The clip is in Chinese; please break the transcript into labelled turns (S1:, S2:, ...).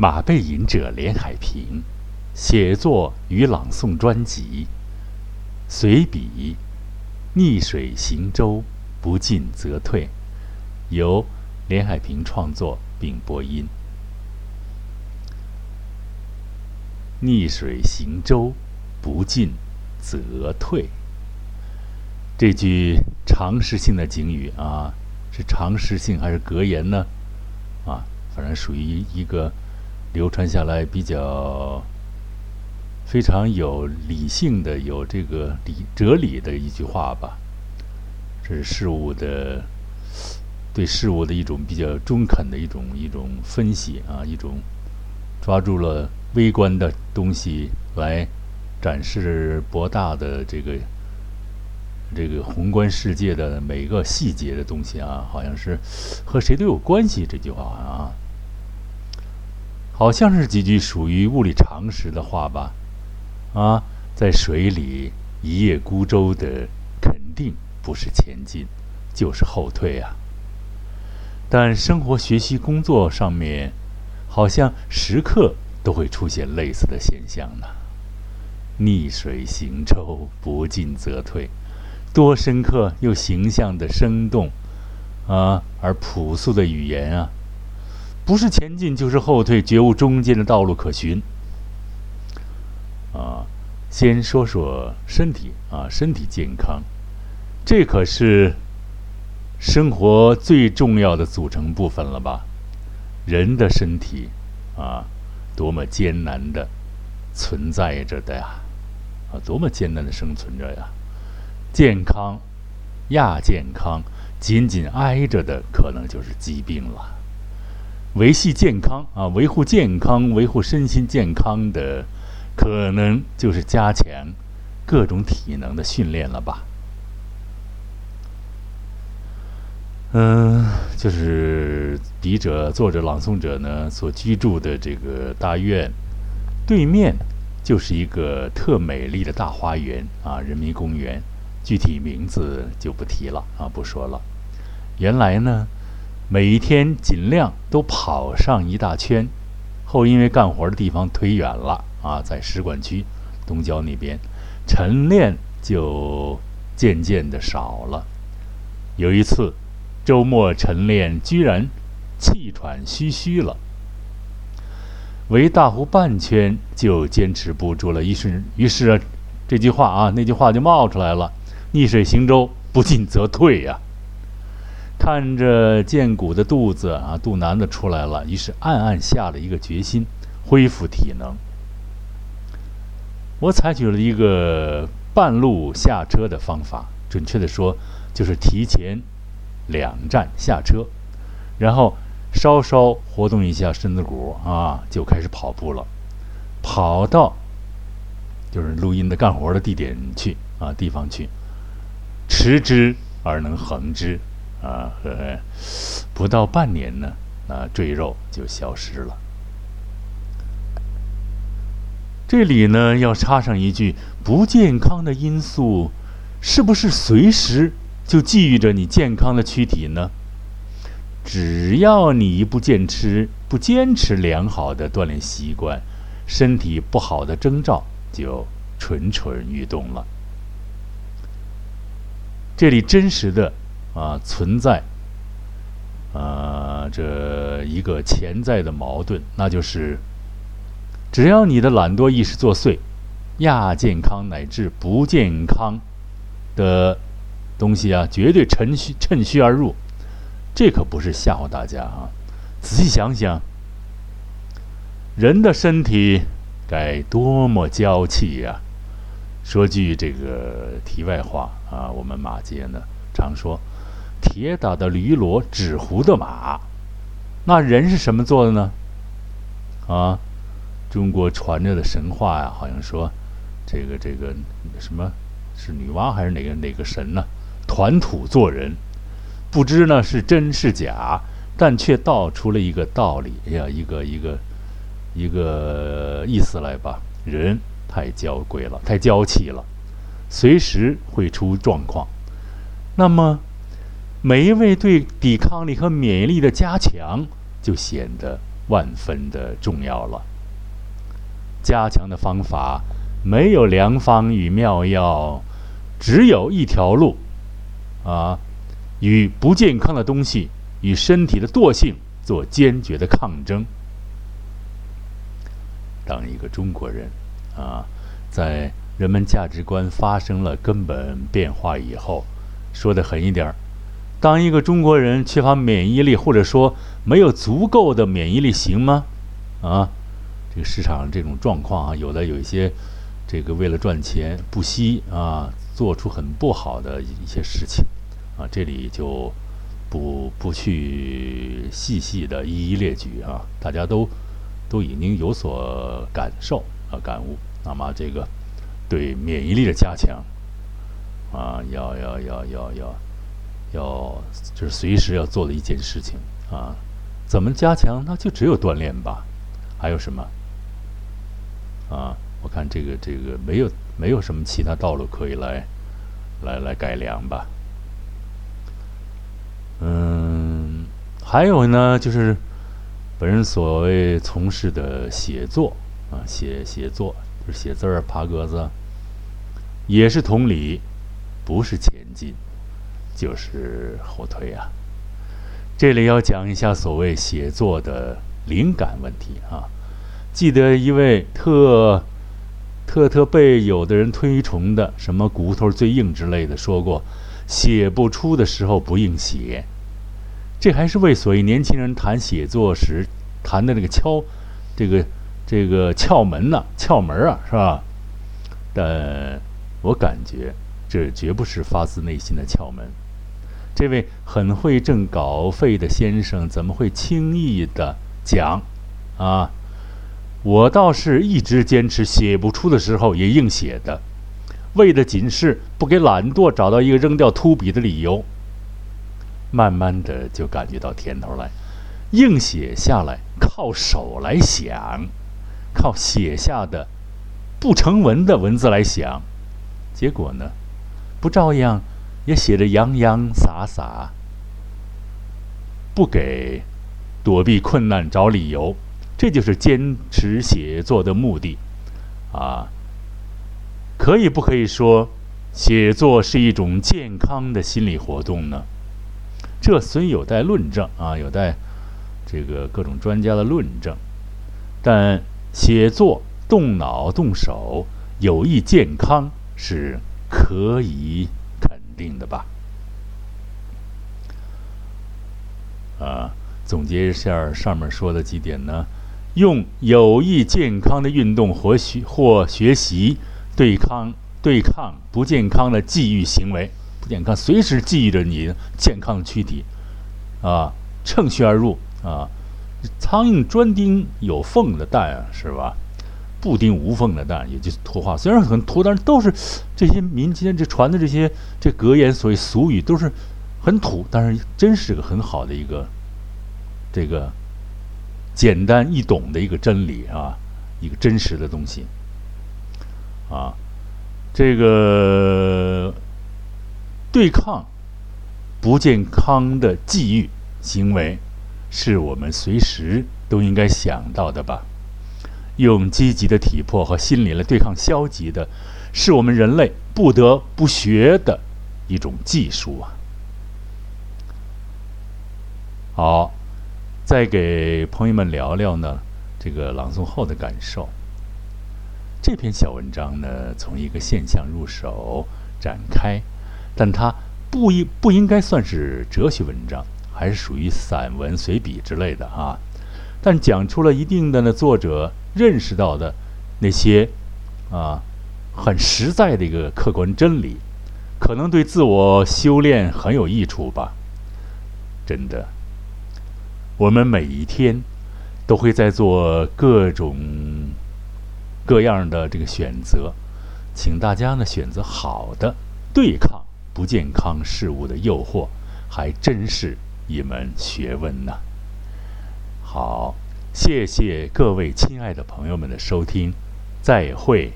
S1: 马背吟者连海平，写作与朗诵专辑《随笔》，逆水行舟，不进则退，由连海平创作并播音。逆水行舟，不进则退。这句常识性的警语啊，是常识性还是格言呢？啊，反正属于一个流传下来比较非常有理性的、有这个理哲理的一句话吧。这是事物的对事物的一种比较中肯的一种一种分析啊，一种抓住了微观的东西来展示博大的这个。这个宏观世界的每个细节的东西啊，好像是和谁都有关系。这句话啊，好像是几句属于物理常识的话吧？啊，在水里一叶孤舟的，肯定不是前进，就是后退啊。但生活、学习、工作上面，好像时刻都会出现类似的现象呢。逆水行舟，不进则退。多深刻又形象的生动，啊，而朴素的语言啊，不是前进就是后退，绝无中间的道路可循。啊，先说说身体啊，身体健康，这可是生活最重要的组成部分了吧？人的身体啊，多么艰难的存在着的呀，啊，多么艰难的生存着呀！健康，亚健康，紧紧挨着的可能就是疾病了。维系健康啊，维护健康，维护身心健康的，可能就是加强各种体能的训练了吧。嗯，就是笔者、作者、朗诵者呢所居住的这个大院对面，就是一个特美丽的大花园啊，人民公园。具体名字就不提了啊，不说了。原来呢，每一天尽量都跑上一大圈，后因为干活的地方忒远了啊，在使馆区东郊那边，晨练就渐渐的少了。有一次周末晨练，居然气喘吁吁了，围大湖半圈就坚持不住了。于是，于是这句话啊，那句话就冒出来了。逆水行舟，不进则退呀。看着健骨的肚子啊，肚腩子出来了，于是暗暗下了一个决心，恢复体能。我采取了一个半路下车的方法，准确的说，就是提前两站下车，然后稍稍活动一下身子骨啊，就开始跑步了。跑到就是录音的干活的地点去啊，地方去。持之而能恒之，啊，不到半年呢，啊，赘肉就消失了。这里呢，要插上一句：不健康的因素，是不是随时就觊觎着你健康的躯体呢？只要你一不坚持、不坚持良好的锻炼习惯，身体不好的征兆就蠢蠢欲动了。这里真实的啊存在啊这一个潜在的矛盾，那就是只要你的懒惰意识作祟，亚健康乃至不健康的东西啊，绝对趁虚趁虚而入。这可不是吓唬大家啊！仔细想想，人的身体该多么娇气呀！说句这个题外话啊，我们马街呢常说“铁打的驴骡，纸糊的马”，那人是什么做的呢？啊，中国传着的神话呀，好像说这个这个什么是女娲还是哪个哪个神呢？团土做人，不知呢是真是假，但却道出了一个道理呀，一个一个一个意思来吧，人。太娇贵了，太娇气了，随时会出状况。那么，每一位对抵抗力和免疫力的加强，就显得万分的重要了。加强的方法没有良方与妙药，只有一条路，啊，与不健康的东西与身体的惰性做坚决的抗争。当一个中国人，啊，在人们价值观发生了根本变化以后，说的狠一点儿，当一个中国人缺乏免疫力，或者说没有足够的免疫力，行吗？啊？这个市场这种状况啊，有的有一些，这个为了赚钱不惜啊，做出很不好的一些事情，啊，这里就不不去细细的一一列举啊，大家都都已经有所感受啊感悟。那么这个对免疫力的加强啊，要要要要要要，要就是随时要做的一件事情啊。怎么加强？那就只有锻炼吧。还有什么？啊，我看这个这个没有没有什么其他道路可以来来来改良吧。嗯，还有呢，就是本人所谓从事的写作啊，写写作就是写字儿、爬格子，也是同理，不是前进就是后退啊。这里要讲一下所谓写作的灵感问题啊。记得一位特特特被有的人推崇的什么骨头最硬之类的说过，写不出的时候不硬写，这还是为所谓年轻人谈写作时谈的那个敲这个这个窍门呢窍门啊是吧？但我感觉这绝不是发自内心的窍门。这位很会挣稿费的先生怎么会轻易的讲啊？我倒是一直坚持写不出的时候也硬写的，为的仅是不给懒惰找到一个扔掉秃笔的理由。慢慢的就感觉到甜头来，硬写下来靠手来想，靠写下的不成文的文字来想，结果呢，不照样也写得洋洋洒洒，不给躲避困难找理由。这就是坚持写作的目的，啊，可以不可以说，写作是一种健康的心理活动呢？这虽有待论证啊，有待这个各种专家的论证，但写作动脑动手有益健康是可以定的吧？啊，总结一下上面说的几点呢？用有益健康的运动或学或学习对抗对抗不健康的际遇行为，不健康随时记忆着你健康的躯体，啊，趁虚而入啊，苍蝇专叮有缝的蛋啊，是吧？不叮无缝的蛋，也就是土话。虽然很土，但是都是这些民间这传的这些这格言，所谓俗语都是很土，但是真是个很好的一个这个。简单易懂的一个真理啊，一个真实的东西啊，这个对抗不健康的际遇行为，是我们随时都应该想到的吧？用积极的体魄和心理来对抗消极的，是我们人类不得不学的一种技术啊。好。再给朋友们聊聊呢，这个朗诵后的感受。这篇小文章呢，从一个现象入手展开，但它不应不应该算是哲学文章，还是属于散文随笔之类的啊。但讲出了一定的呢，作者认识到的那些啊很实在的一个客观真理，可能对自我修炼很有益处吧。真的。我们每一天都会在做各种各样的这个选择，请大家呢选择好的，对抗不健康事物的诱惑，还真是一门学问呢。好，谢谢各位亲爱的朋友们的收听，再会。